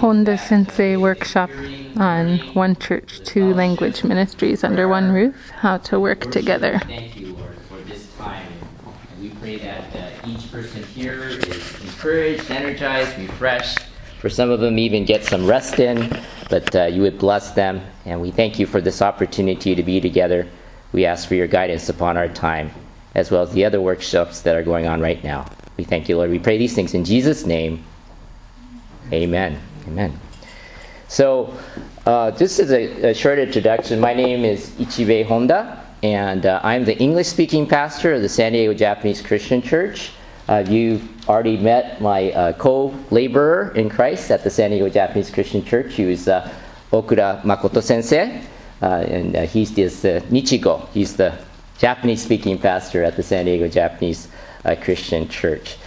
Honda Sensei workshop on One Church, Two Language Ministries under one roof, how to work together. Thank you, Lord, for this time. And we pray that uh, each person here is encouraged, energized, refreshed. For some of them, even get some rest in, but uh, you would bless them. And we thank you for this opportunity to be together. We ask for your guidance upon our time, as well as the other workshops that are going on right now. We thank you, Lord. We pray these things in Jesus' name. Amen. Amen. So, uh, this is a, a, short introduction. My name is Ichibe Honda, and uh, I'm the English speaking pastor of the San Diego Japanese Christian Church. Uh, you already met my uh, co laborer in Christ at the San Diego Japanese Christian Church. who is uh, Okura Makoto sensei, uh, and he's this Nichigo. He's the Japanese speaking pastor at the San Diego Japanese Christian Church.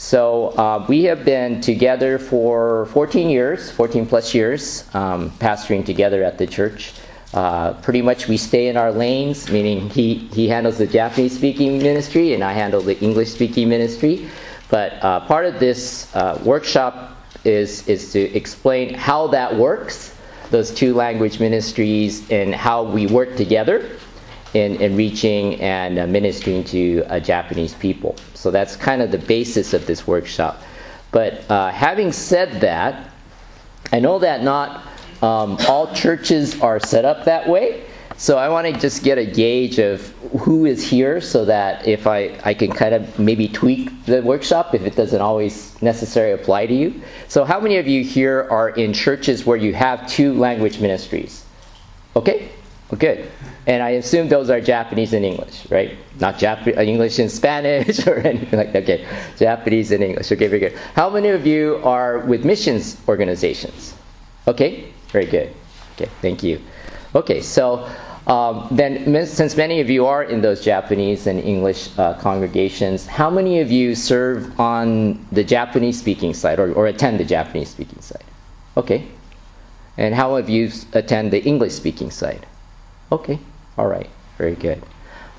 So uh, we have been together for 14 years, 14 plus years, um, pastoring together at the church. Uh, pretty much we stay in our lanes, meaning he, he handles the Japanese speaking ministry and I handle the English speaking ministry. But uh, part of this uh, workshop is, is to explain how that works, those two language ministries, and how we work together in, in reaching and uh, ministering to uh, Japanese people. So that's kind of the basis of this workshop. But uh, having said that, I know that not um, all churches are set up that way. So I want to just get a gauge of who is here so that if I, I can kind of maybe tweak the workshop if it doesn't always necessarily apply to you. So, how many of you here are in churches where you have two language ministries? Okay? Well, good. And I assume those are Japanese and English, right? Not Jap- uh, English and Spanish or anything like that. Okay, Japanese and English. Okay, very good. How many of you are with missions organizations? Okay, very good. Okay, thank you. Okay, so um, then, since many of you are in those Japanese and English uh, congregations, how many of you serve on the Japanese speaking side or, or attend the Japanese speaking side? Okay. And how of you attend the English speaking side? Okay, all right, very good.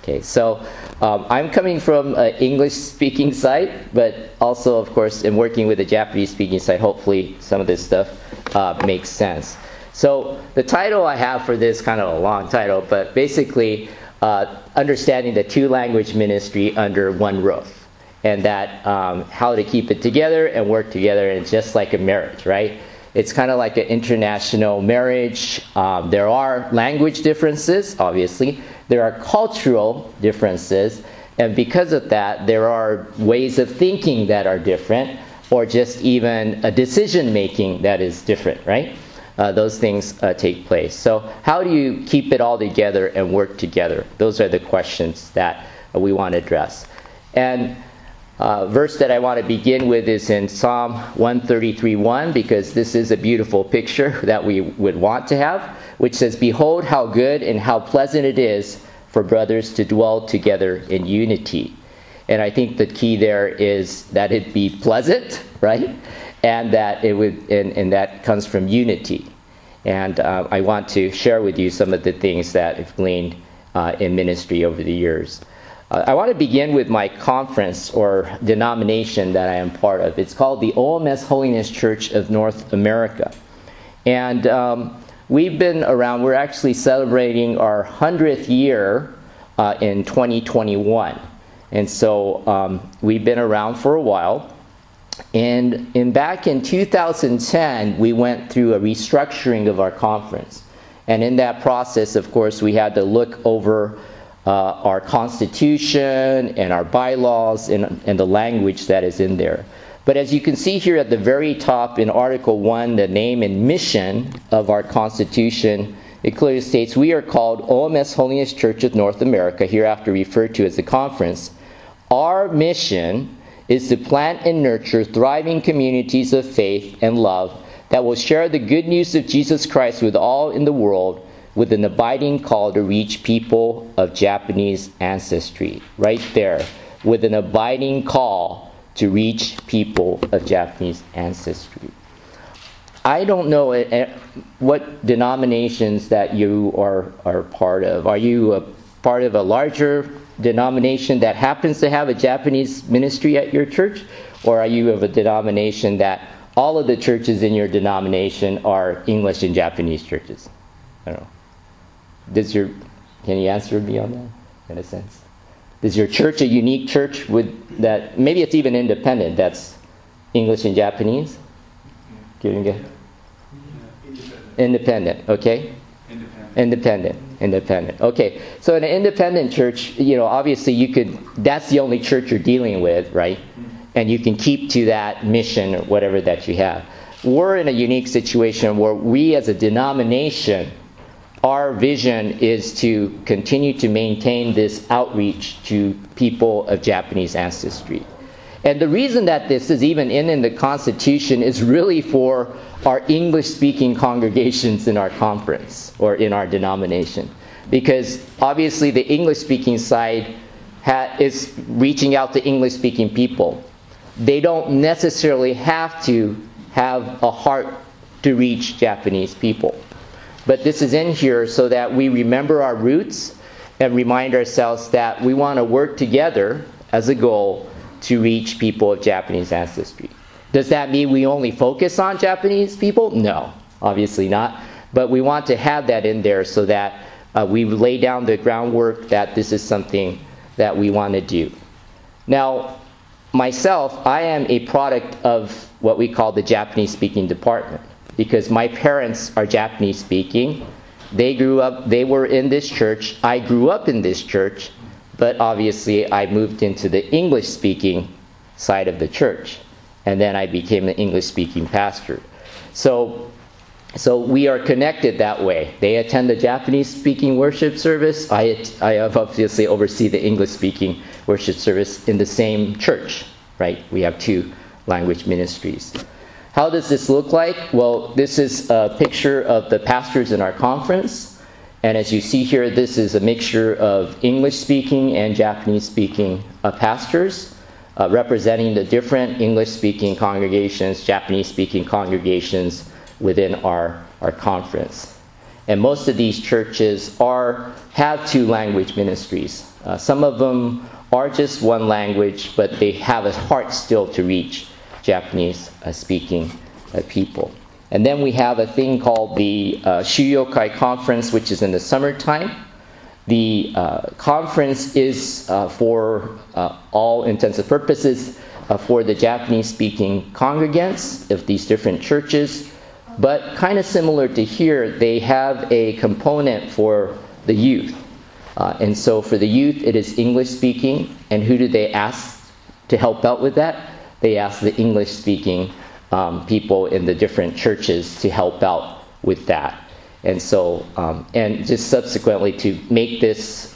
Okay, so um, I'm coming from an English speaking site, but also, of course, in working with a Japanese speaking site, hopefully some of this stuff uh, makes sense. So the title I have for this, kind of a long title, but basically, uh, understanding the two language ministry under one roof, and that um, how to keep it together and work together, and just like a marriage, right? It's kind of like an international marriage. Um, there are language differences, obviously. There are cultural differences. And because of that, there are ways of thinking that are different, or just even a decision making that is different, right? Uh, those things uh, take place. So, how do you keep it all together and work together? Those are the questions that we want to address. And uh, verse that I want to begin with is in Psalm 133:1 because this is a beautiful picture that we would want to have, which says, "Behold how good and how pleasant it is for brothers to dwell together in unity." And I think the key there is that it be pleasant, right? And that it would, and, and that comes from unity. And uh, I want to share with you some of the things that I've gleaned uh, in ministry over the years. I want to begin with my conference or denomination that I am part of. It's called the OMS Holiness Church of North America. And um, we've been around, we're actually celebrating our 100th year uh, in 2021. And so um, we've been around for a while. And in back in 2010, we went through a restructuring of our conference. And in that process, of course, we had to look over uh, our constitution and our bylaws and, and the language that is in there. But as you can see here at the very top in Article 1, the name and mission of our Constitution, it clearly states we are called OMS Holiness Church of North America, hereafter referred to as the conference. Our mission is to plant and nurture thriving communities of faith and love that will share the good news of Jesus Christ with all in the world with an abiding call to reach people of Japanese ancestry. Right there, with an abiding call to reach people of Japanese ancestry. I don't know eh, eh, what denominations that you are, are part of. Are you a part of a larger denomination that happens to have a Japanese ministry at your church? Or are you of a denomination that all of the churches in your denomination are English and Japanese churches. I don't know. Does your can you answer me on that in a sense? Is your church a unique church with that? Maybe it's even independent. That's English and Japanese. Getting it? Independent. Okay. Independent. Independent. Independent. Okay. So in an independent church, you know, obviously you could. That's the only church you're dealing with, right? Mm-hmm. And you can keep to that mission or whatever that you have. We're in a unique situation where we, as a denomination, our vision is to continue to maintain this outreach to people of Japanese ancestry. And the reason that this is even in, in the Constitution is really for our English speaking congregations in our conference or in our denomination. Because obviously, the English speaking side ha- is reaching out to English speaking people. They don't necessarily have to have a heart to reach Japanese people. But this is in here so that we remember our roots and remind ourselves that we want to work together as a goal to reach people of Japanese ancestry. Does that mean we only focus on Japanese people? No, obviously not. But we want to have that in there so that uh, we lay down the groundwork that this is something that we want to do. Now, myself, I am a product of what we call the Japanese speaking department because my parents are Japanese speaking. They grew up, they were in this church. I grew up in this church, but obviously I moved into the English speaking side of the church. And then I became an English speaking pastor. So, so we are connected that way. They attend the Japanese speaking worship service. I, I obviously oversee the English speaking worship service in the same church, right? We have two language ministries. How does this look like? Well, this is a picture of the pastors in our conference. And as you see here, this is a mixture of English speaking and Japanese speaking uh, pastors uh, representing the different English speaking congregations, Japanese speaking congregations within our, our conference. And most of these churches are, have two language ministries. Uh, some of them are just one language, but they have a heart still to reach Japanese uh, speaking uh, people. And then we have a thing called the uh, Shuyokai Conference, which is in the summertime. The uh, conference is uh, for uh, all intents and purposes for the Japanese speaking congregants of these different churches. But kind of similar to here, they have a component for the youth. and so for the youth, it is English speaking. And who do they ask to help out with that? They asked the English speaking um, people in the different churches to help out with that. And so, um, and just subsequently to make this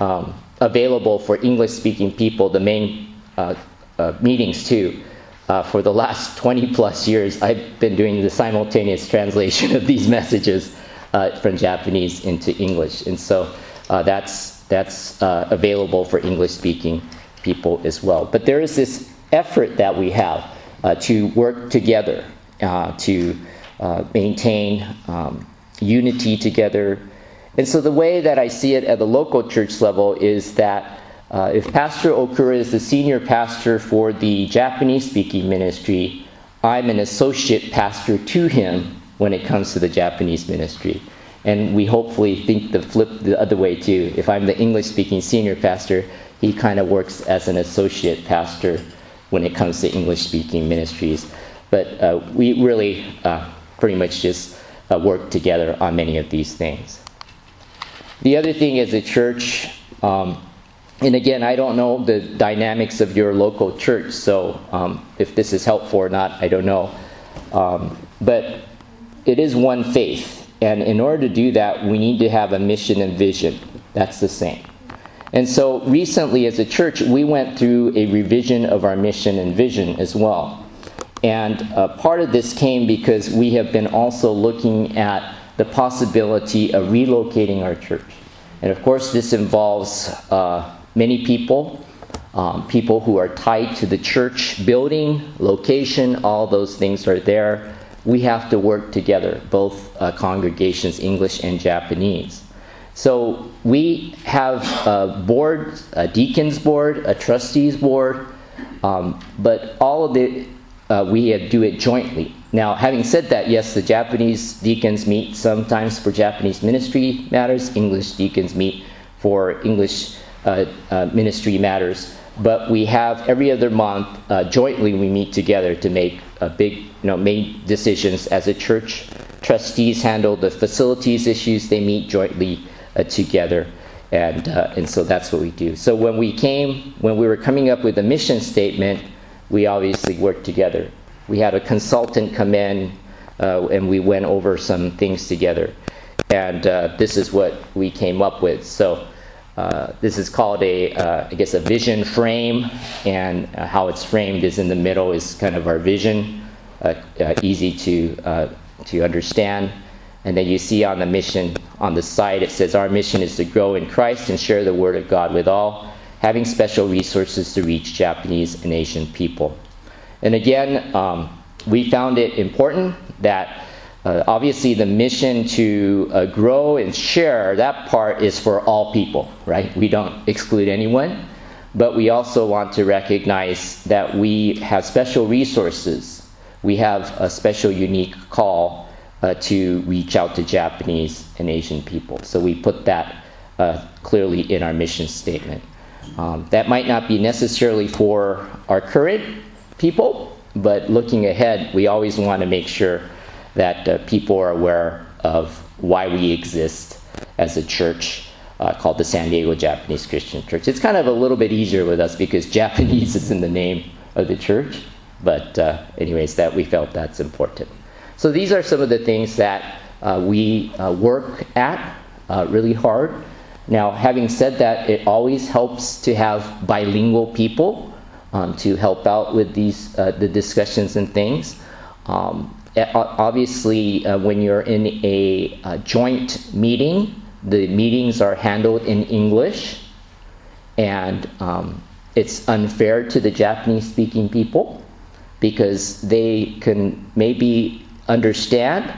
um, available for English speaking people, the main uh, uh, meetings too. Uh, for the last 20 plus years, I've been doing the simultaneous translation of these messages uh, from Japanese into English. And so uh, that's, that's uh, available for English speaking people as well. But there is this effort that we have uh, to work together uh, to uh, maintain um, unity together. And so the way that I see it at the local church level is that uh, if Pastor Okura is the senior pastor for the Japanese speaking ministry, I'm an associate pastor to him when it comes to the Japanese ministry. And we hopefully think the flip the other way too. If I'm the English speaking senior pastor, he kind of works as an associate pastor when it comes to English speaking ministries. But uh, we really uh, pretty much just uh, work together on many of these things. The other thing is a church, um, and again, I don't know the dynamics of your local church, so um, if this is helpful or not, I don't know. Um, but it is one faith, and in order to do that, we need to have a mission and vision. That's the same. And so recently, as a church, we went through a revision of our mission and vision as well. And uh, part of this came because we have been also looking at the possibility of relocating our church. And of course, this involves uh, many people, um, people who are tied to the church building, location, all those things are there. We have to work together, both uh, congregations, English and Japanese. So we have a board, a deacons board, a trustees board, um, but all of the uh, we do it jointly. Now, having said that, yes, the Japanese deacons meet sometimes for Japanese ministry matters, English deacons meet for English uh, uh, ministry matters, but we have every other month uh, jointly we meet together to make a big, you know, make decisions as a church. Trustees handle the facilities issues, they meet jointly together. And, uh, and so that's what we do. So when we came, when we were coming up with a mission statement, we obviously worked together. We had a consultant come in uh, and we went over some things together. And uh, this is what we came up with. So uh, this is called a, uh, I guess, a vision frame, and uh, how it's framed is in the middle is kind of our vision, uh, easy to to understand. And then you see on the mission on the site. it says our mission is to grow in Christ and share the word of God with all, having special resources to reach Japanese and Asian people. And again, um, we found it important that uh, obviously the mission to uh, grow and share, that part is for all people, right? We don't exclude anyone. But we also want to recognize that we have special resources. We have a special, unique call uh, to reach out to Japanese and Asian people. So we put that uh, clearly in our mission statement. Um, that might not be necessarily for our current people, but looking ahead, we always want to make sure that uh, people are aware of why we exist as a church uh, called the San Diego Japanese Christian Church. It's kind of a little bit easier with us because Japanese is in the name of the church, but uh, anyways, that we felt that's important. So these are some of the things that uh, we uh, work at uh, really hard. Now, having said that, it always helps to have bilingual people um, to help out with these uh, the discussions and things. Um, obviously, uh, when you're in a, a, joint meeting, the meetings are handled in English, and um, it's unfair to the Japanese-speaking people because they can maybe understand,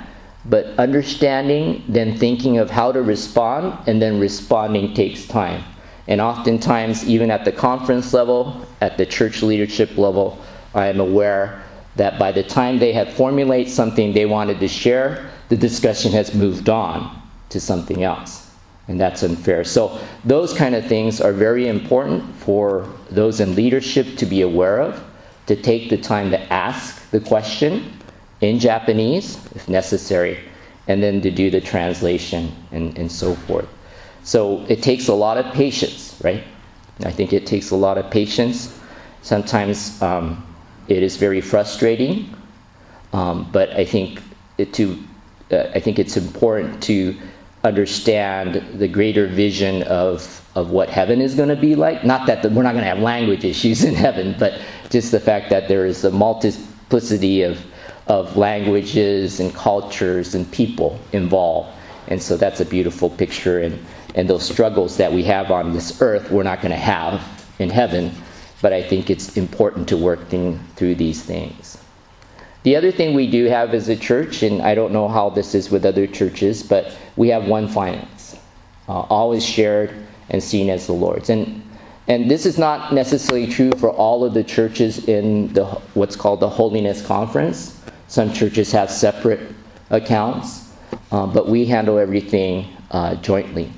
but understanding, then thinking of how to respond, and then responding takes time. And oftentimes, even at the conference level, at the church leadership level, I am aware that by the time they have formulated something they wanted to share, the discussion has moved on to something else. And that's unfair. So, those kind of things are very important for those in leadership to be aware of, to take the time to ask the question in Japanese, if necessary, and then to do the translation and, and so forth. So it takes a lot of patience, right? I think it takes a lot of patience. Sometimes um, it is very frustrating, um, but I think it to uh, I think it's important to understand the greater vision of of what heaven is going to be like. Not that the, we're not going to have language issues in heaven, but just the fact that there is a multiplicity of of languages and cultures and people involved. And so that's a beautiful picture. And, and those struggles that we have on this earth, we're not going to have in heaven. But I think it's important to work through these things. The other thing we do have as a church, and I don't know how this is with other churches, but we have one finance, uh, always shared and seen as the Lord's. And and this is not necessarily true for all of the churches in the what's called the Holiness Conference. Some churches have separate accounts, uh, but we handle everything uh, jointly.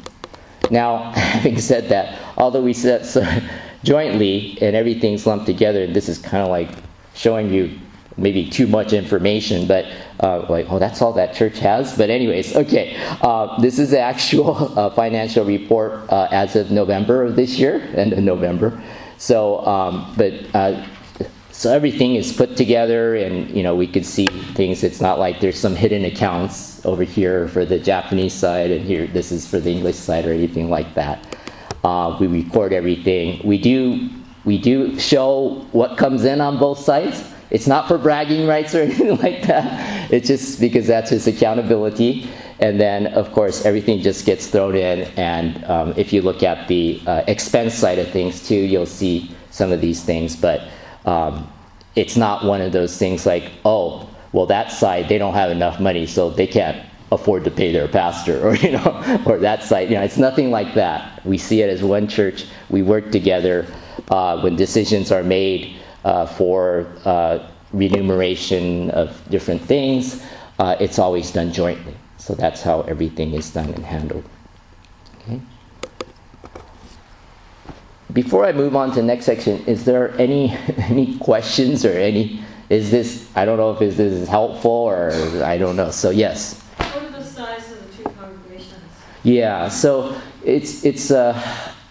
Now, having said that, although we set so jointly and everything's lumped together, this is kind of like showing you maybe too much information, but uh, like, oh, that's all that church has. But anyways, okay, uh, this is the actual uh, financial report uh, as of November of this year, end of November. So, um, but uh, so everything is put together, and you know we could see things. It's not like there's some hidden accounts over here for the Japanese side, and here this is for the English side, or anything like that. Uh, we record everything. We do we do show what comes in on both sides. It's not for bragging rights or anything like that. It's just because that's his accountability. And then, of course, everything just gets thrown in. And um, if you look at the uh, expense side of things too, you'll see some of these things. But um, it's not one of those things like, oh, well, that side, they don't have enough money, so they can't afford to pay their pastor, or, you know, or that side. You know, it's nothing like that. We see it as one church. We work together uh, when decisions are made uh, for uh, remuneration of different things, uh, it's always done jointly. So that's how everything is done and handled. Before I move on to the next section, is there any any questions or any? Is this I don't know if is this is helpful or I don't know. So yes. What are the size of the two congregations? Yeah. So it's it's uh,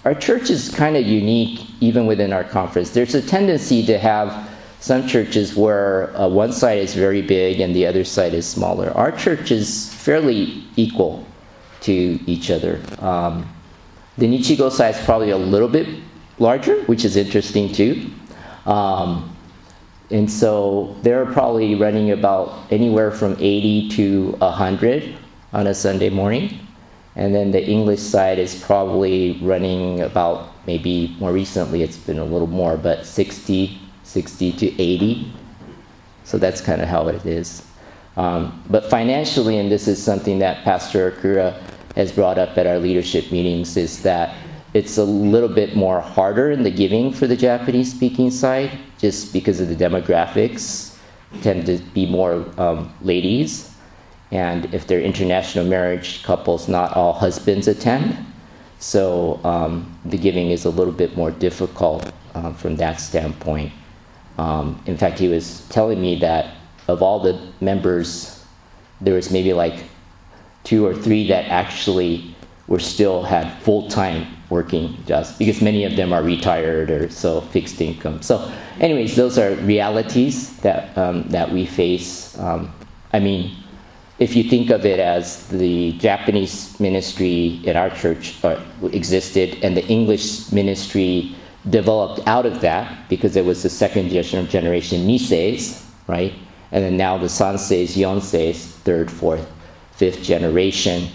our church is kind of unique even within our conference. There's a tendency to have some churches where uh, one side is very big and the other side is smaller. Our church is fairly equal to each other. Um, the Nichigo side is probably a little bit larger, which is interesting too. Um, and so they're probably running about anywhere from 80 to 100 on a Sunday morning. And then the English side is probably running about maybe more recently it's been a little more, but 60 60 to 80. So that's kind of how it is. Um, but financially, and this is something that Pastor Okura has brought up at our leadership meetings, is that it's a little bit more harder in the giving for the Japanese speaking side, just because of the demographics tend to be more um, ladies. And if they're international marriage couples, not all husbands attend. So um, the giving is a little bit more difficult uh, from that standpoint. Um, in fact, he was telling me that of all the members, there was maybe like two or three that actually were still had full time working jobs because many of them are retired or so fixed income. So, anyways, those are realities that um, that we face. Um, I mean, if you think of it as the Japanese ministry in our church uh, existed and the English ministry developed out of that because it was the second generation Niseis, right? And then now the Sanseis, Yonseis, third, fourth, fifth generation.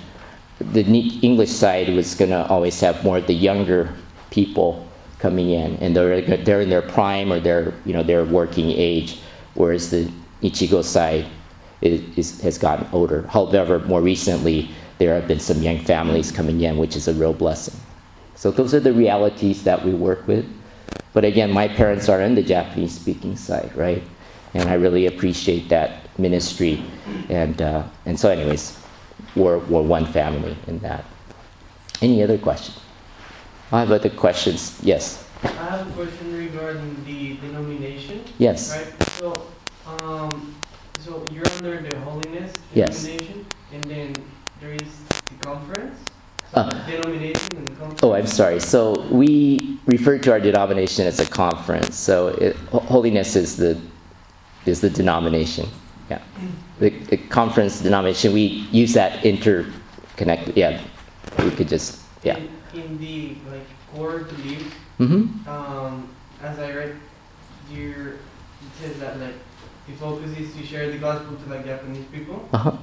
The English side was going to always have more of the younger people coming in, and they're, they're in their prime or their, you know, their working age, whereas the Nichigo side is, is, has gotten older. However, more recently, there have been some young families coming in, which is a real blessing. So those are the realities that we work with. But again, my parents are in the Japanese speaking side, right? And I really appreciate that ministry. And, uh, and so, anyways, we're, we're one family in that. Any other questions? I have other questions. Yes. I have a question regarding the denomination. Yes. Right. So, um, so you're under the holiness yes. denomination, and then there is the conference. Uh, oh, I'm sorry. So we refer to our denomination as a conference. So it, holiness is the is the denomination. Yeah, the, the, conference denomination. We use that interconnected. Yeah, we could just yeah. In, in the like core belief, mm-hmm. um, as I read, your it says that like the focus is to share the gospel to like Japanese people. Uh huh.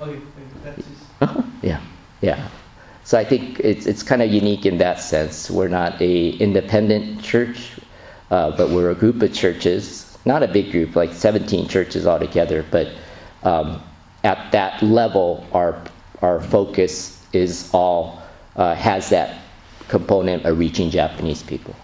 Okay, that's just. Uh-huh. Yeah, yeah. So I think it's, it's kind of unique in that sense. We're not a independent church, uh, but we're a group of churches, not a big group, like 17 churches altogether, but um, at that level, our, our focus is all, uh, has that component of reaching Japanese people.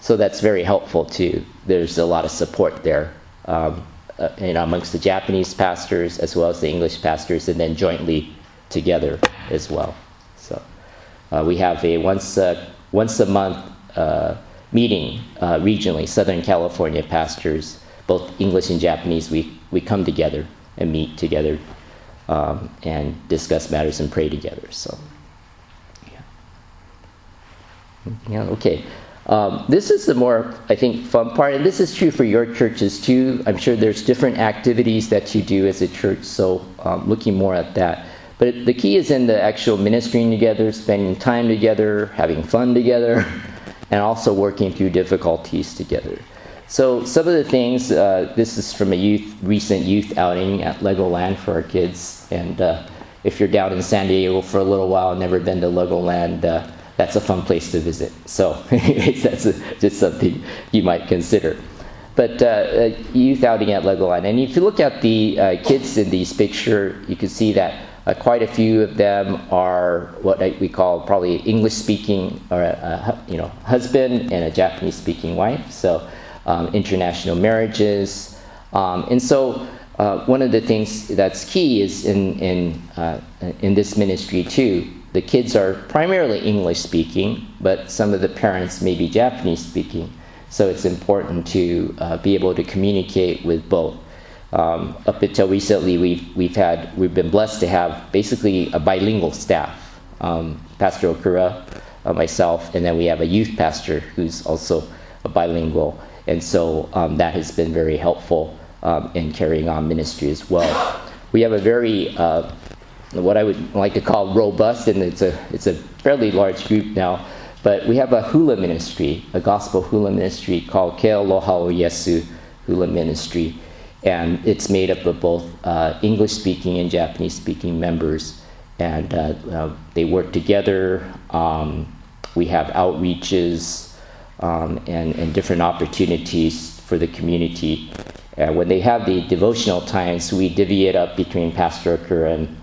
So that's very helpful too. There's a lot of support there. Um, uh, you know, amongst the Japanese pastors as well as the English pastors, and then jointly together as well. So uh, we have a once a, once a month uh, meeting uh, regionally, Southern California pastors, both English and Japanese. We we come together and meet together um, and discuss matters and pray together. So yeah, yeah okay. Um, this is the more, I think, fun part, and this is true for your churches too. I'm sure there's different activities that you do as a church, so um, looking more at that. But the key is in the actual ministering together, spending time together, having fun together, and also working through difficulties together. So some of the things, uh, this is from a youth recent youth outing at Legoland for our kids, and uh, if you're down in San Diego for a little while, and never been to Legoland. Uh, that's a fun place to visit. So that's a, just something you might consider. But uh, youth outing at Legoland, and if you look at the uh, kids in these picture, you can see that Uh, quite a few of them are what we call probably English speaking or a, a you know husband and a Japanese speaking wife. So um, international marriages, um, and so uh, one of the things that's key is in in uh, in this ministry too. The kids are primarily English speaking, but some of the parents may be Japanese speaking. So it's important to uh, be able to communicate with both. Um, up until recently, we've, we've had we've been blessed to have basically a bilingual staff. Um, pastor Okura, uh, myself, and then we have a youth pastor who's also a bilingual, and so um, that has been very helpful um, in carrying on ministry as well. We have a very uh, what I would like to call robust, and it's a it's a fairly large group now. But we have a hula ministry, a gospel hula ministry called Ke Aloha o Yesu Hula Ministry, and it's made up of both uh, English-speaking and Japanese-speaking members, and uh, uh, they work together. Um, we have outreaches um, and, and different opportunities for the community. And when they have the devotional times, we divvy it up between Pastor Okura and,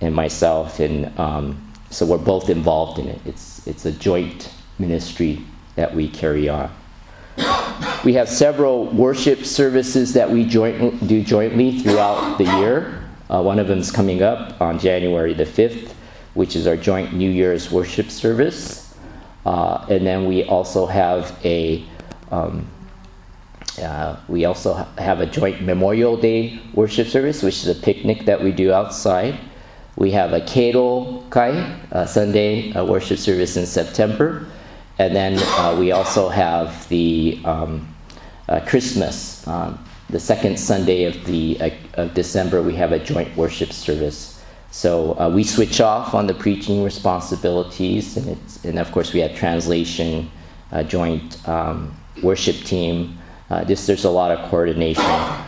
and myself, and um, so we're both involved in it. It's it's a joint ministry that we carry on. We have several worship services that we joint, do jointly throughout the year. Uh, one of them is coming up on January the 5th, which is our joint New Year's worship service. Uh, and then we also have a um, uh, we also have a joint Memorial Day worship service, which is a picnic that we do outside. We have a Keiro Kai, a Sunday uh, worship service in September. And then uh, we also have the um, uh, Christmas, um, the second Sunday of, the, uh, of December, we have a joint worship service. So uh, we switch off on the preaching responsibilities, and, it's, and of course, we have translation, uh, joint um, worship team. Uh, just there's a lot of coordination. Uh,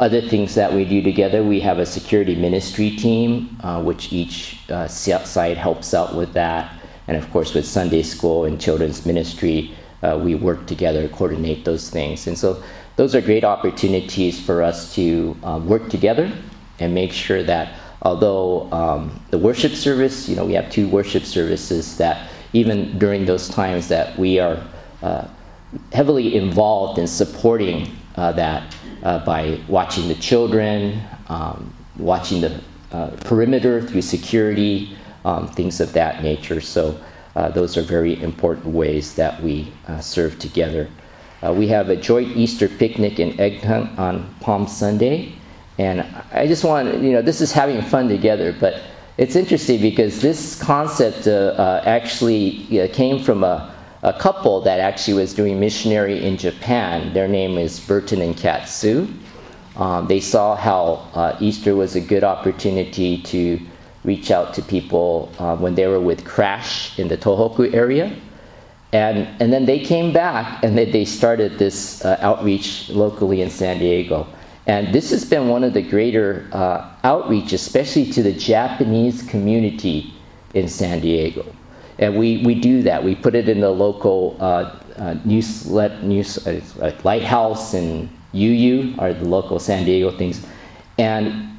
other things that we do together, we have a security ministry team, uh, which each uh, si- side helps out with that. And of course, with Sunday school and children's ministry, uh, we work together to coordinate those things. And so, those are great opportunities for us to uh, work together and make sure that although um, the worship service, you know, we have two worship services, that even during those times that we are uh, heavily involved in supporting uh, that uh, by watching the children, um, watching the uh, perimeter through security, um, things of that nature. So, uh, those are very important ways that we uh, serve together. Uh, we have a joint Easter picnic and egg hunt on Palm Sunday. And I just want, you know, this is having fun together, but it's interesting because this concept uh, actually came from a a couple that actually was doing missionary in Japan. Their name is Burton and Katsu. Um, they saw how uh, Easter was a good opportunity to reach out to people uh, when they were with Crash in the Tohoku area. And, and then they came back and they, they started this uh, outreach locally in San Diego. And this has been one of the greater uh, outreach, especially to the Japanese community in San Diego and we, we do that. We put it in the local uh, uh, newslet, news, uh, Lighthouse and UU are the local San Diego things, and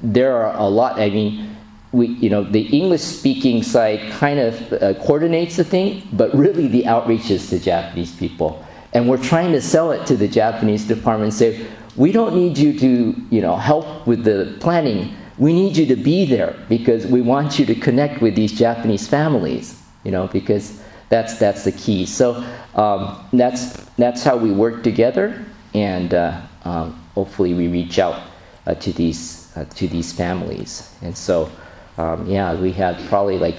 there are a lot. I mean, we you know the English speaking side kind of uh, coordinates the thing, but really the outreach is to Japanese people, and we're trying to sell it to the Japanese department. Say we don't need you to you know help with the planning we need you to be there because we want you to connect with these Japanese families, you know, because that's that's the key. So um, that's that's how we work together, and uh, um, hopefully we reach out uh, to these uh, to these families. And so, um, yeah, we had probably like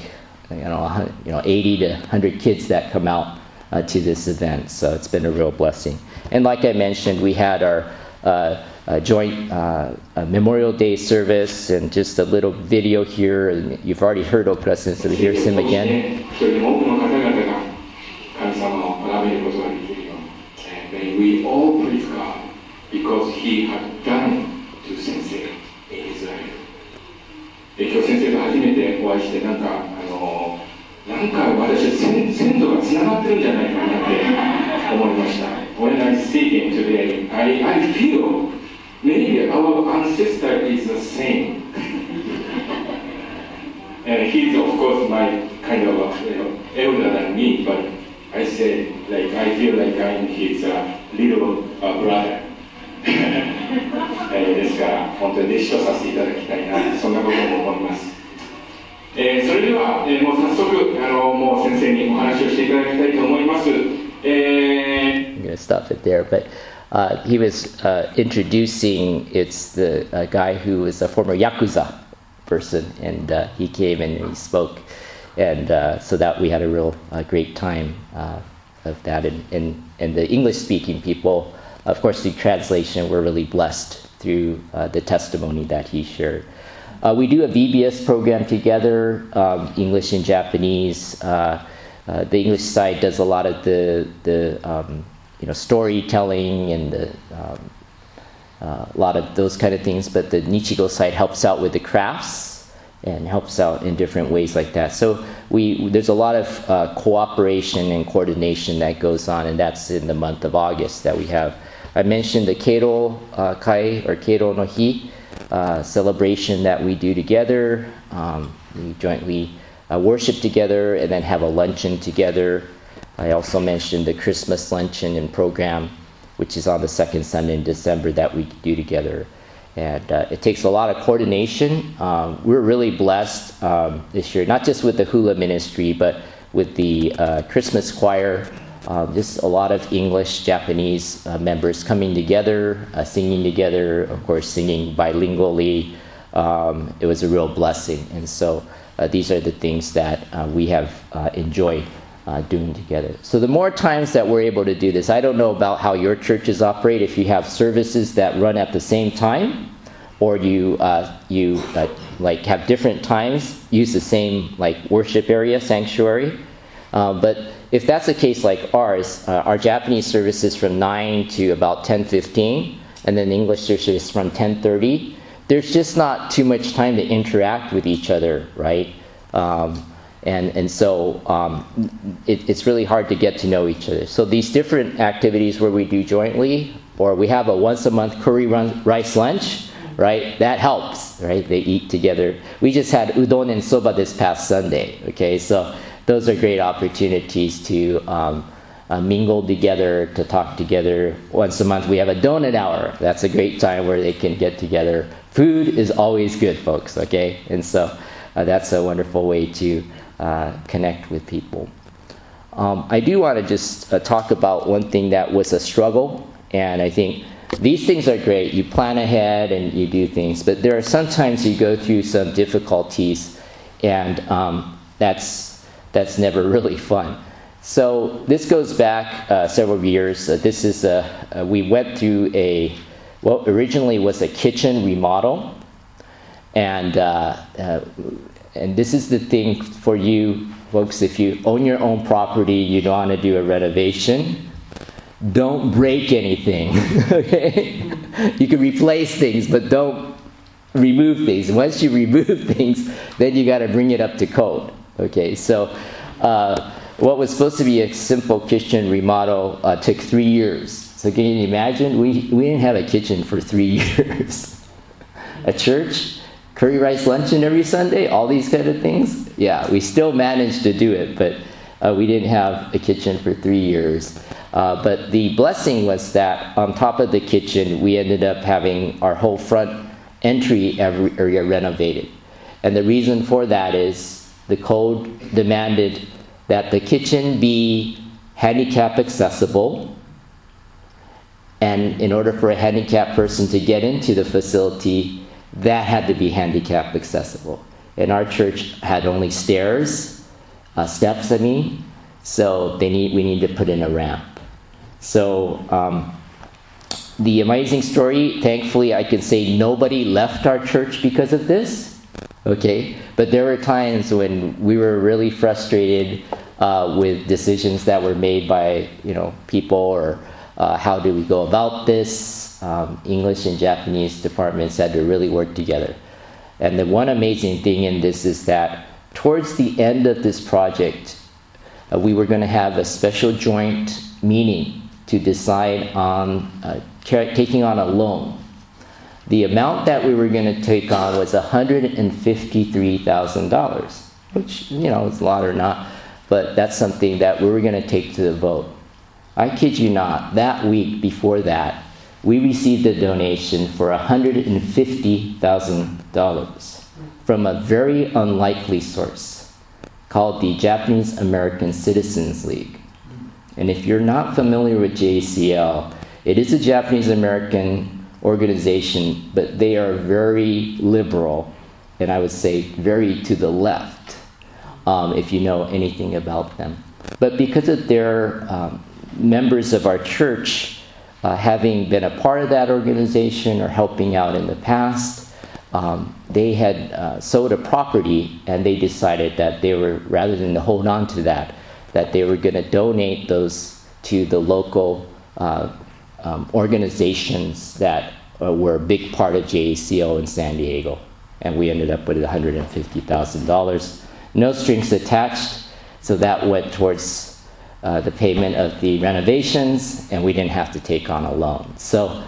you know you know 80 to 100 kids that come out uh, to this event. So it's been a real blessing. And like I mentioned, we had our uh, joint uh, a Memorial Day service and just a little video here. And you've already heard Okura so here's him again. してなんかあのなんか私先先祖がつながってるんじゃないかなって思いました。When I see him today, I, I feel maybe our ancestor is the same. and he's of course my kind of you know, elder than me, but I say like I feel like I'm his uh, little uh, brother. えーですから本当に弟子とさせていただきたいなそんなことも思います、えーそれでは、えーもう早速あのもう先生にお話をしていただきたいと思います、えー I'm going to stop it there. But uh, he was uh, introducing it's the uh, guy who was a former yakuza person, and uh, he came and he spoke, and uh, so that we had a real uh, great time uh, of that. And, and and the English-speaking people, of course, the translation, were really blessed through uh, the testimony that he shared. uh, we do a VBS program together, um, English and Japanese. Uh, uh, the English side does a lot of the the um, you know storytelling and the um, uh, a lot of those kind of things. But the Nichigo side helps out with the crafts and helps out in different ways like that. So we there's a lot of uh, cooperation and coordination that goes on, and that's in the month of August that we have. I mentioned the Keiro uh, Kai or Keiro no Hi uh, celebration that we do together. Um, we jointly uh, worship together and then have a luncheon together. I also mentioned the Christmas luncheon and program, which is on the second Sunday in December that we do together. And uh, it takes a lot of coordination. Um, we're really blessed um, this year, not just with the hula ministry, but with the uh, Christmas choir. Um, just a lot of English, Japanese uh, members coming together, uh, singing together, of course, singing bilingually. Um, it was a real blessing. And so uh, these are the things that uh, we have uh, enjoyed uh, doing together. So the more times that we're able to do this, I don't know about how your churches operate. If you have services that run at the same time, or you uh, you uh, like have different times, use the same like worship area sanctuary. Uh, but if that's the case, like ours, uh, our Japanese service is from nine to about ten fifteen, and then the English service is from ten thirty. There's just not too much time to interact with each other, right? Um, and and so um, it, it's really hard to get to know each other. So these different activities where we do jointly, or we have a once a month curry run, rice lunch, right? That helps, right? They eat together. We just had udon and soba this past Sunday. Okay, so those are great opportunities to. Um, uh, mingle together, to talk together. Once a month, we have a donut hour. That's a great time where they can get together. Food is always good, folks, okay? And so uh, that's a wonderful way to uh, connect with people. Um, I do want to just uh, talk about one thing that was a struggle, and I think these things are great. You plan ahead and you do things, but there are sometimes you go through some difficulties, and um, that's that's never really fun. So this goes back uh, several years. Uh, this is a, uh, we went through a what originally was a kitchen remodel, and uh, uh, and this is the thing for you folks. If you own your own property, you don't want to do a renovation. Don't break anything. okay, you can replace things, but don't remove things. Once you remove things, then you got to bring it up to code. Okay, so. Uh, what was supposed to be a simple kitchen remodel uh, took three years. So can you imagine? We, we didn't have a kitchen for three years. a church, curry rice luncheon every Sunday, all these kind of things. Yeah, we still managed to do it, but uh, we didn't have a kitchen for three years. Uh, but the blessing was that on top of the kitchen, we ended up having our whole front entry area renovated. And the reason for that is the code demanded that the kitchen be handicap accessible. And in order for a handicapped person to get into the facility, that had to be handicap accessible. And our church had only stairs, uh, steps, I mean, so they need, we need to put in a ramp. So um, the amazing story, thankfully, I can say nobody left our church because of this. Okay, but there were times when we were really frustrated uh, with decisions that were made by you know people or uh, how do we go about this. Um, English and Japanese departments had to really work together. And the one amazing thing in this is that towards the end of this project, uh, we were going to have a special joint meeting to decide on uh, taking on a loan the amount that we were going to take on was $153,000. which, you know, is a lot or not, but that's something that we were going to take to the vote. I kid you not, that week before that, we received a donation for $150,000 from a very unlikely source called the Japanese American Citizens League. And if you're not familiar with JACL, it is a Japanese American organization, but they are very liberal, and I would say very to the left, um, if you know anything about them. But because of their um, members of our church uh, having been a part of that organization or helping out in the past, um, they had uh, sold a property and they decided that they were, rather than hold on to that, that they were going to donate those to the local uh, um, organizations that uh, were a big part of JACL in San Diego. And we ended up with $150,000. No strings attached, so that went towards uh, the payment of the renovations, and we didn't have to take on a loan. So,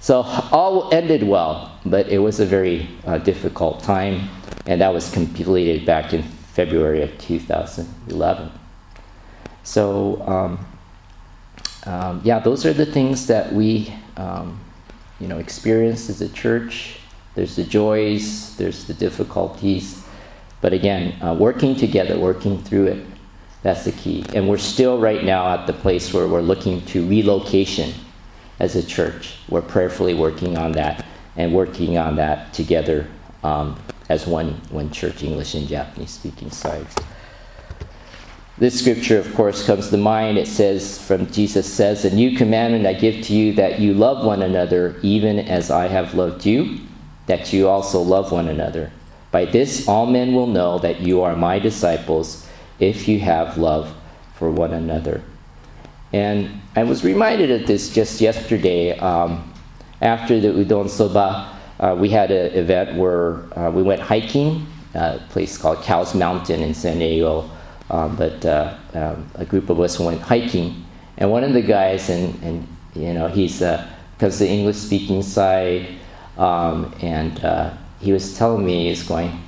so all ended well, but it was a very uh, difficult time, and that was completed back in February of 2011. So, um, um, yeah, those are the things that we, um, you know, experience as a church. There's the joys, there's the difficulties, but again, uh, working together, working through it, that's the key. And we're still right now at the place where we're looking to relocation as a church. We're prayerfully working on that and working on that together um, as one, one church, English and Japanese speaking sides. This scripture, of course, comes to mind. It says, from Jesus says, A new commandment I give to you that you love one another, even as I have loved you, that you also love one another. By this all men will know that you are my disciples if you have love for one another. And I was reminded of this just yesterday. Um, after the Udon Soba, uh, we had an event where uh, we went hiking, uh, a place called Cowles Mountain in San Diego. Um, but uh, um, a group of us went hiking, and one of the guys, and, and you know, he's because uh, the English speaking side, um, and uh, he was telling me, he's going,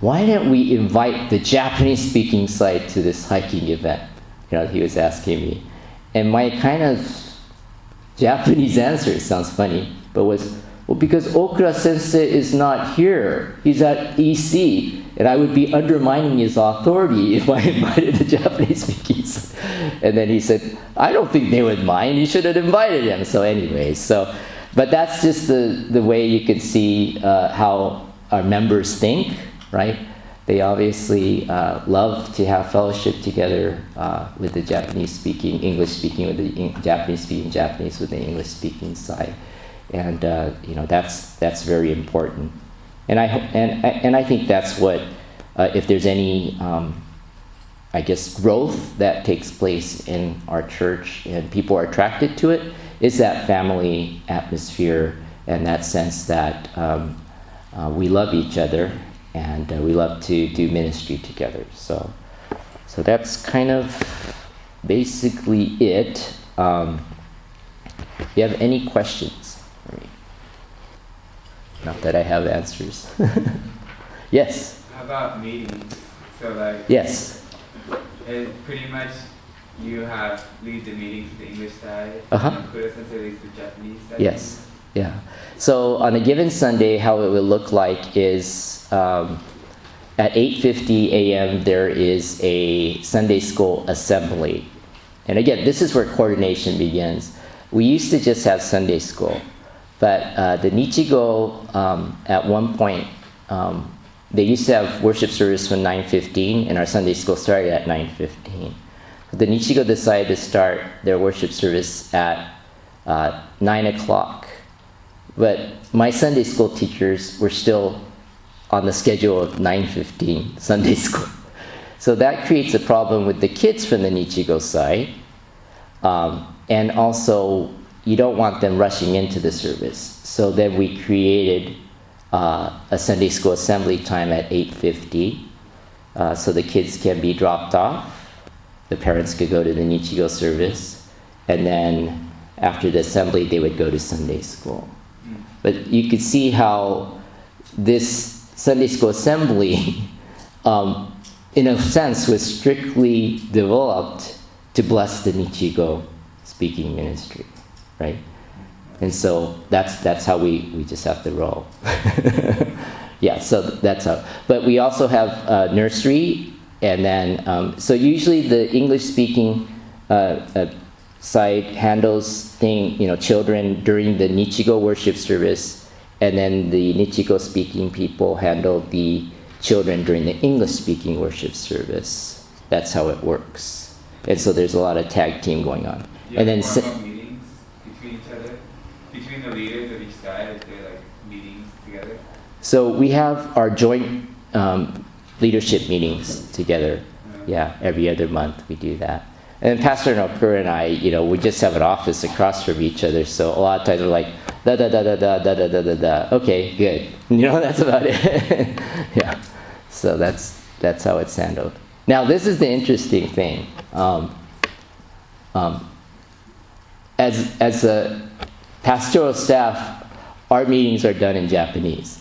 why didn't we invite the Japanese speaking side to this hiking event? You know, he was asking me. And my kind of Japanese answer, sounds funny, but was, well, because Okura sensei is not here. He's at EC, and I would be undermining his authority if I invited the Japanese speakers. And then he said, I don't think they would mind. You should have invited him. So, anyway, so, but that's just the, the way you can see uh, how our members think, right? They obviously uh, love to have fellowship together uh, with the Japanese speaking, English speaking with the Japanese speaking, Japanese with the English speaking side, and uh, you know that's that's very important. And I and and I think that's what uh, if there's any. Um, I guess growth that takes place in our church and people are attracted to it is that family atmosphere and that sense that um, uh, we love each other and uh, we love to do ministry together. So, so that's kind of basically it. Um, do you have any questions? Not that I have answers. yes. How about meetings? So like. Yes. Pretty much you have lead the meetings to the English side. Uh huh. And Kura-sensei leads the Japanese side. Yes. Yeah. So on a given Sunday, how it will look like is um, at 8:50 a.m. there is a Sunday school assembly, and again, this is where coordination begins. We used to just have Sunday school, but uh, the Nichigo um, at one point um, they used to have worship service from 9:15, and our Sunday school started at 9:15. The Nichigo decided to start their worship service at uh, 9 o'clock. But my Sunday school teachers were still on the schedule of 9:15 Sunday school. So that creates a problem with the kids from the Nichigo side. Um, and also, you don't want them rushing into the service. So then we created uh, a Sunday school assembly time at 8:50, uh, so the kids can be dropped off. The parents could go to the Nichigo service, and then after the assembly, they would go to Sunday school. But you could see how this Sunday school assembly um, in a sense, was strictly developed to bless the Nichigo speaking ministry, right? And so that's that's how we, we just have to roll. yeah, so that's how. But we also have uh, nursery, and then um, so usually the English speaking uh, uh, side handles thing you know children during the Nichigo worship service, and then the Nichigo speaking people handle the children during the English speaking worship service. That's how it works. And so there's a lot of tag team going on. You And then si- formal meetings between each other? Between the leaders of each side, is there like meetings together? So we have our joint um, leadership meetings together. Yeah, every other month we do that. And Pastor Okura and I, you know, we just have an office across from each other. So a lot of times we're like, da da da da da da da da da da. Okay, good. You know, that's about it. yeah. So that's that's how it's handled. Now this is the interesting thing. Um, um, as as a pastoral staff, our meetings are done in Japanese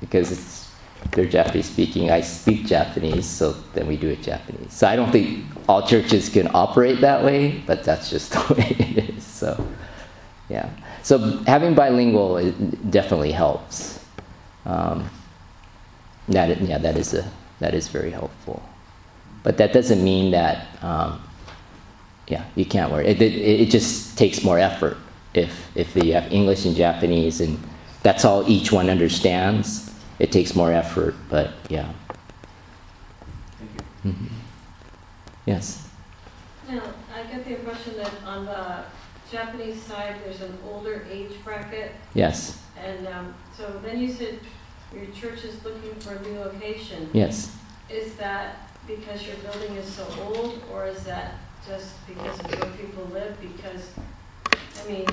because it's they're Japanese speaking. I speak Japanese, so then we do it Japanese. So I don't think all churches can operate that way, but that's just the way it is. So yeah, so having bilingual it definitely helps. Um, that yeah, that is a that is very helpful, but that doesn't mean that um, yeah you can't worry. It, it it just takes more effort if if you have English and Japanese and that's all each one understands. It takes more effort, but yeah. Thank you. Mhm. Yes. Now, I get the impression that on the Japanese side, there's an older age bracket, Yes. and um, so then you said your church is looking for a new location. Yes. Is that because your building is so old, or is that just because of where people live? Because, I mean,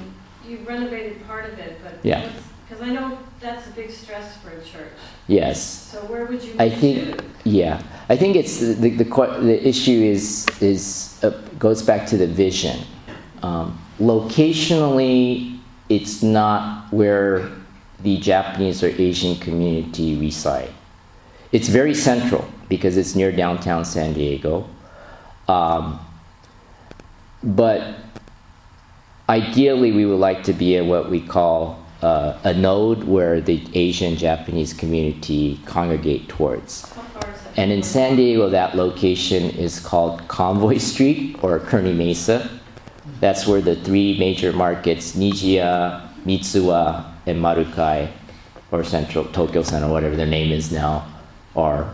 you renovated part of it, but Yeah. Because I know that's a big stress for a church. Yes. So where would you I think to? yeah. I think it's the the, the, the issue is is uh, goes back to the vision. Um, locationally, it's not where the Japanese or Asian community reside. It's very central because it's near downtown San Diego. Um, but ideally, we would like to be at what we call uh, a node where the Asian Japanese community congregate towards. How far is that? And in San Diego, that location is called Convoy Street or Kearney Mesa. That's where the three major markets, Nijiya, Mitsuwa, and Marukai, or Central Tokyo Center, whatever their name is now, are.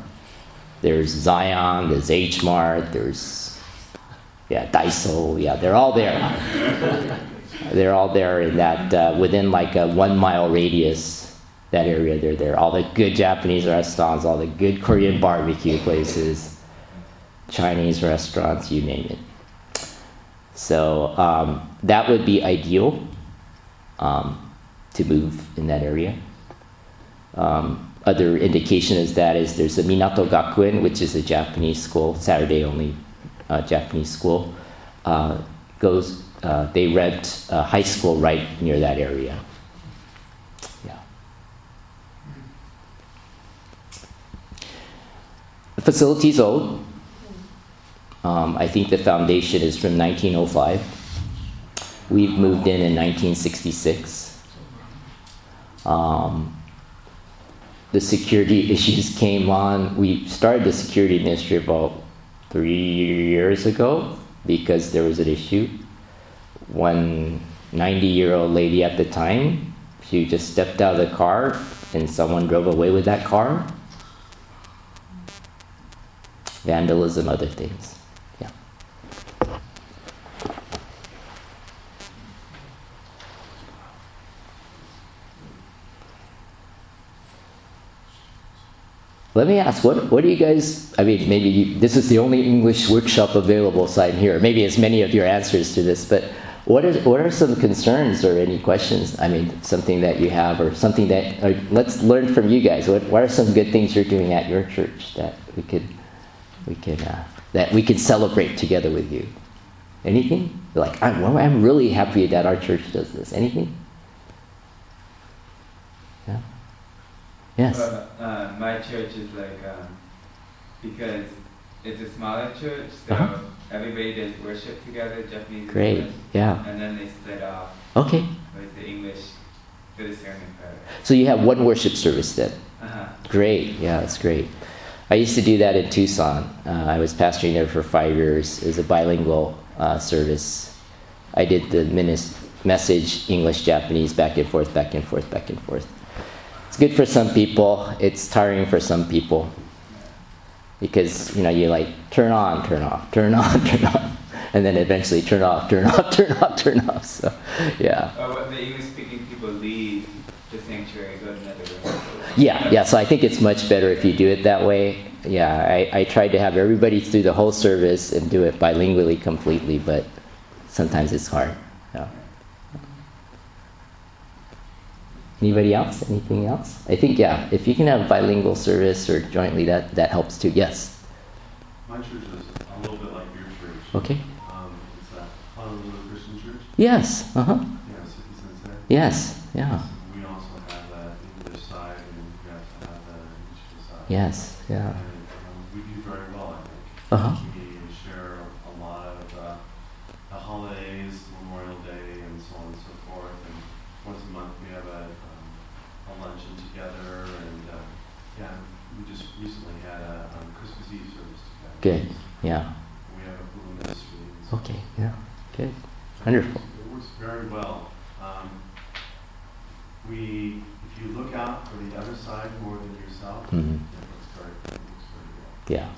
There's Zion, there's H Mart, there's yeah Daiso, yeah, they're all there. they're all there in that uh, within like a one mile radius. That area, they're there. All the good Japanese restaurants, all the good Korean barbecue places, Chinese restaurants, you name it. So um, that would be ideal um, to move in that area. Um, other indication is that is there's a Minato Gakuen, which is a Japanese school, Saturday only uh, Japanese school. Uh, goes, uh, they rent a high school right near that area. Yeah. The facility is old. Um, I think the foundation is from 1905. We've moved in in 1966. Um, the security issues came on. We started the security ministry about three years ago because there was an issue. One 90 year old lady at the time, she just stepped out of the car and someone drove away with that car. Vandalism, other things. Yeah. Let me ask, what, what do you guys, I mean, maybe you, this is the only English workshop available aside here. Maybe as many of your answers to this, but what are, what are some concerns or any questions? I mean, something that you have or something that, or let's learn from you guys. What, what are some good things you're doing at your church that we could, we could, uh, that we could celebrate together with you? Anything? Like, I'm, I'm really happy that our church does this. Anything? Yeah? Yes. Well, uh, my church is like um, because it's a smaller church, so Uh-huh. everybody does worship together, Japanese Great. English, Yeah. and then they split off Okay. with the English the prayer. So you have one worship service then. Uh-huh. Great. Yeah, that's great. I used to do that in Tucson. Uh, I was pastoring there for five years. It was a bilingual uh, service. I did the minis- message English, Japanese, back and forth, back and forth, back and forth. It's good for some people. It's tiring for some people because you know you like turn on, turn off, turn on, turn off, and then eventually turn off, turn off, turn off, turn off. So, yeah. Oh, or when the English-speaking people leave the sanctuary, go to another room. Yeah, yeah. So I think it's much better if you do it that way. Yeah, I, I tried to have everybody through the whole service and do it bilingually completely, but sometimes it's hard. Yeah. Anybody else? Anything else? I think yeah. If you can have bilingual service or jointly, that that helps too. Yes. My church is a little bit like your church. Okay. Um, it's a Honolulu Christian Church. Yes. Uh huh. Yeah, Sensei. Yes. Yeah. We also have that English side and we have to have the English side. Yes. Yeah. And um, we do very well, I think. Uh huh. We share a lot of uh, the holidays, Memorial Day, and so on and so forth. And once a month we have a, um, a luncheon together. And uh, yeah, we just recently had a um, Christmas Eve service together. Good. Yeah. We have a little ministry. Okay. Yeah. Good. Wonderful. It works very well. Um, we, if you look out for the other side more than yourself, Mhm. it looks very, it looks very well. Yeah.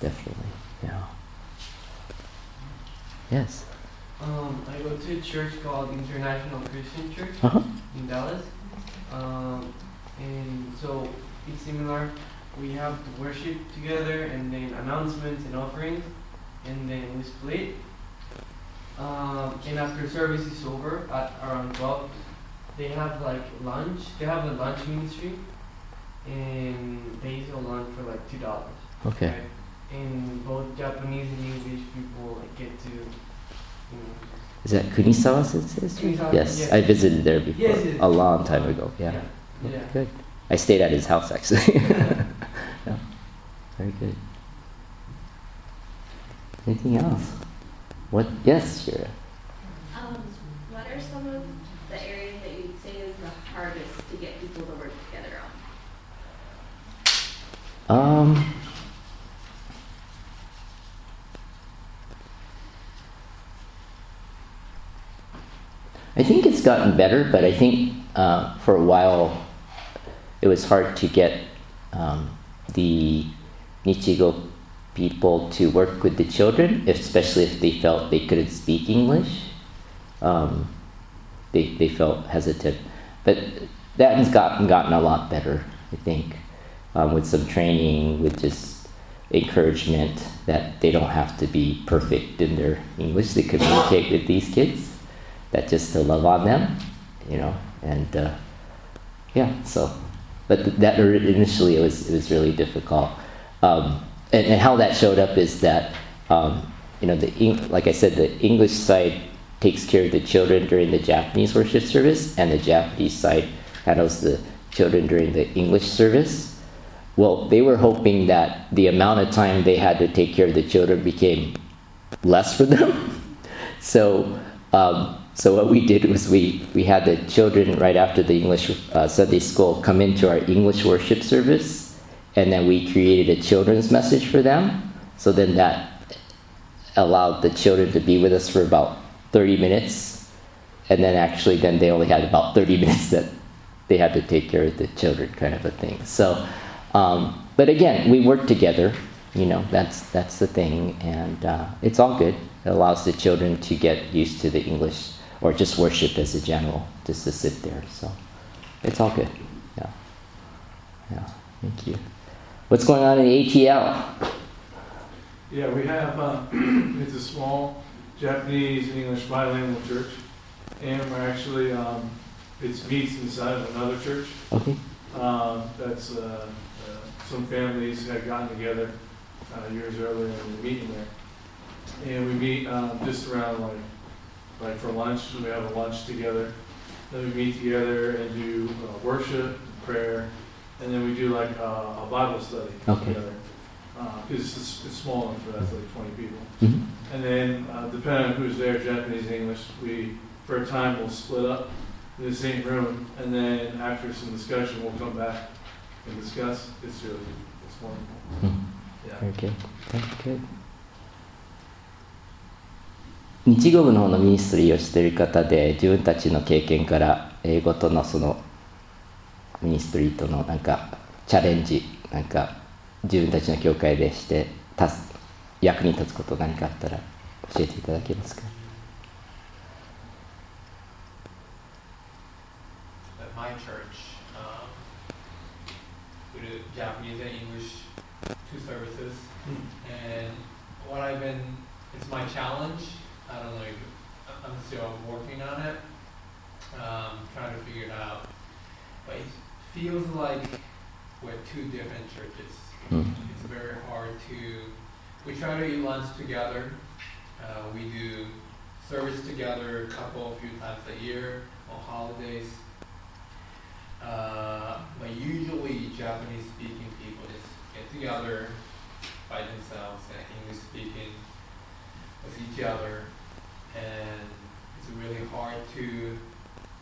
Definitely. Yeah. Yes. Um, I go to a church called International Christian Church Uh huh. in Dallas. Um, and so it's similar. We have to worship together announcements and offerings, and then we split. Um, and after service is over at around 12, they have like lunch. They have a lunch ministry, and they sell lunch for like two dollars. Okay. And both Japanese and English people like, get to, you know, Is that Kunisawa Sensei's church? Kunisawa, Yes, yes. I visited there before Yes, yes. a long time ago. Yeah. yeah. Good. I stayed at his house actually. yeah. Very good. Anything else? What? Yes, sure. Um, what are some of the areas that you'd say is the hardest to get people to work together on? Um. I think it's gotten better, but I think uh, for a while it was hard to get um, the Nichigo people to work with the children, especially if they felt they couldn't speak English. Um, they, they felt hesitant. But that has gotten, gotten a lot better, I think, um, with some training, with just encouragement that they don't have to be perfect in their English to communicate with these kids, that just to love on them, you know, and uh, yeah, so, but that initially it was, it was really difficult. Um, and, and how that showed up is that, um, you know, the, like I said, the English side takes care of the children during the Japanese worship service, and the Japanese side handles the children during the English service. Well, they were hoping that the amount of time they had to take care of the children became less for them. so, um, so what we did was we, we had the children right after the English uh, Sunday school come into our English worship service, and then we created a children's message for them. So then that allowed the children to be with us for about 30 minutes, and then actually then they only had about 30 minutes that they had to take care of the children, kind of a thing. So, um, but again, we work together. You know, that's that's the thing, and uh, it's all good. It allows the children to get used to the English or just worship as a general, just to sit there. So, it's all good. Yeah, yeah. Thank you. What's going on in the ATL? Yeah, we have, uh, it's a small Japanese and English bilingual church, and we're actually, um, it's meets inside of another church. Okay. Um, that's, uh, uh, some families had gotten together, uh, years earlier and we're meeting there. And we meet, um, just around like, like for lunch, we have a lunch together. Then we meet together and do uh, worship, and prayer, and then we do like uh, a Bible study Okay. together. because it's, it's small enough for that, it's like 20 people. Mhm. And then, uh, depending on who's there, Japanese, English, we, for a time, we'll split up in the same room, and then after some discussion, we'll come back and discuss. It's really, it's wonderful. Mhm. Yeah. Very good. Very good. 日語部の方のミニストリーをしている方で自分たちの経験から英語とのその ミニストリーとのなんかチャレンジなんか自分たちの教会でしてたす役に立つこと何かあったら教えていただけますか？At my church, we do Japanese and English, two services. And what I've been, it's my challenge. I don't know if I'm still working on it, trying to figure it out. But it feels like we're two different churches. Mm. It's very hard to. We try to eat lunch together. Uh, we do service together a couple, a few times a year on holidays. Uh, but usually Japanese speaking people just get together by themselves and English speaking with each other. And it's really hard to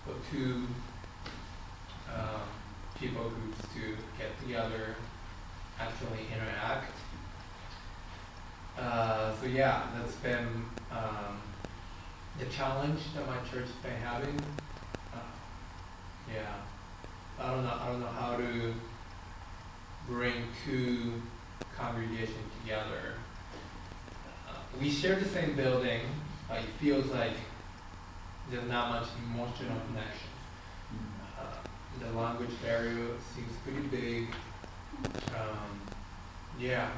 put two um, people groups to get together, actually interact. Uh, so yeah, that's been um, the challenge that my church has been having. Uh, yeah. I don't know. I don't know how to bring two congregations together. Uh, we share the same building, but it feels like there's not much emotional connection. The language barrier seems pretty big. Um, yeah.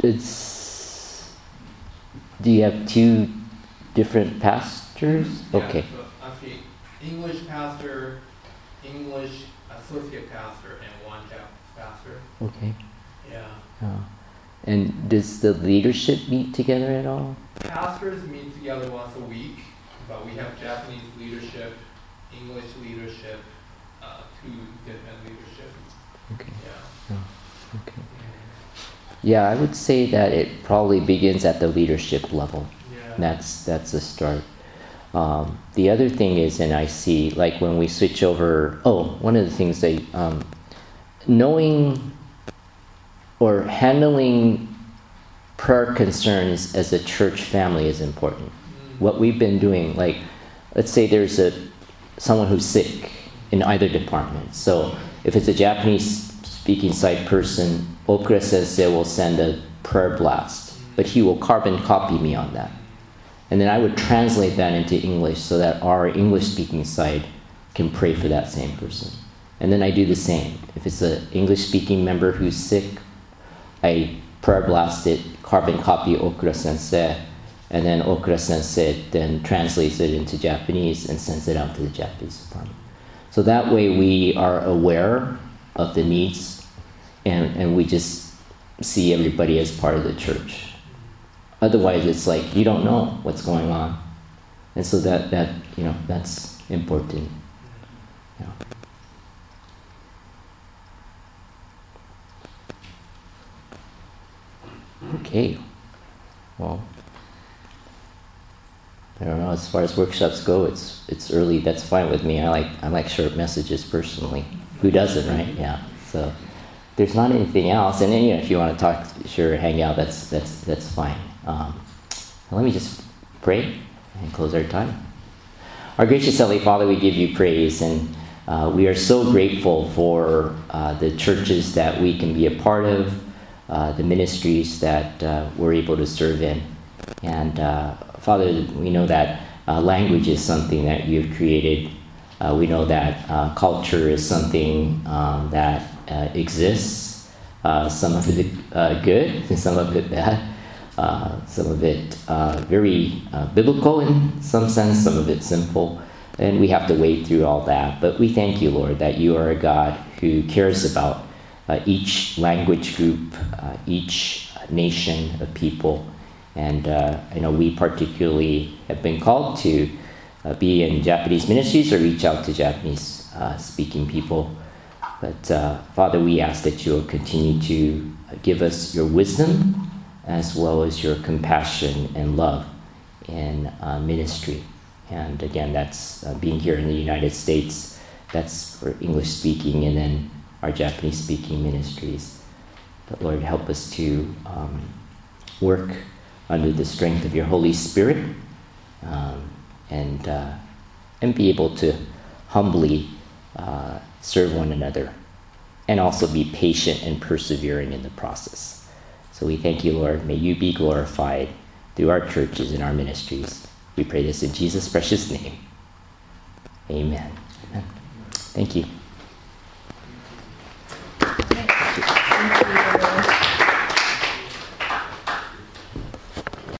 It's, do you have two different pastors? Yeah, Okay. So actually, English pastor, English associate pastor, and one Japanese pastor. Okay. Yeah. Uh, and does the leadership meet together at all? Pastors meet together once a week, but we have Japanese leadership, English leadership, uh, two different leadership. Okay. Yeah. Okay. Yeah, I would say that it probably begins at the leadership level. Yeah. That's that's the start. Um, the other thing is, and I see like when we switch over. Oh, one of the things that um, knowing or handling prayer concerns as a church family is important. What we've been doing, like, let's say there's a someone who's sick in either department. So if it's a Japanese speaking side person, Okura Sensei will send a prayer blast, but he will carbon copy me on that. And then I would translate that into English so that our English speaking side can pray for that same person. And then I do the same. If it's an English speaking member who's sick, I prayer blast it, carbon copy Okura Sensei, and then Okura Sensei then translates it into Japanese and sends it out to the Japanese department. So that way we are aware of the needs and, and we just see everybody as part of the church. Otherwise it's like you don't know what's going on. And so that, that you know, that's important. Yeah. Okay. Well, I don't know. As far as workshops go, it's it's early. That's fine with me. I like I like short messages personally. Who doesn't, right? Yeah. So there's not anything else, and then you know, if you want to talk, sure, hang out. That's that's that's fine. Um, let me just pray and close our time. Our gracious Heavenly Father, we give you praise, and uh, we are so grateful for uh, the churches that we can be a part of, uh, the ministries that uh, we're able to serve in. And uh, Father, we know that uh, language is something that you've created. Uh, we know that uh, culture is something um, that uh, exists. Uh, some of it uh, good, and some of it bad. Some of it very biblical in some sense, some of it simple. And we have to wade through all that. But we thank you, Lord, that you are a God who cares about each language group, each nation of people. And uh, I know we particularly have been called to uh, be in Japanese ministries or reach out to Japanese uh, speaking people. But uh, Father, we ask that you'll continue to give us your wisdom as well as your compassion and love in uh, ministry. And again, that's uh, being here in the United States, that's for English speaking, and then our Japanese speaking ministries. But Lord, help us to um, work under the strength of your Holy Spirit um, and, uh, and be able to humbly uh, serve one another and also be patient and persevering in the process. So we thank you, Lord. May you be glorified through our churches and our ministries. We pray this in Jesus' precious name. Amen. Amen. Thank you.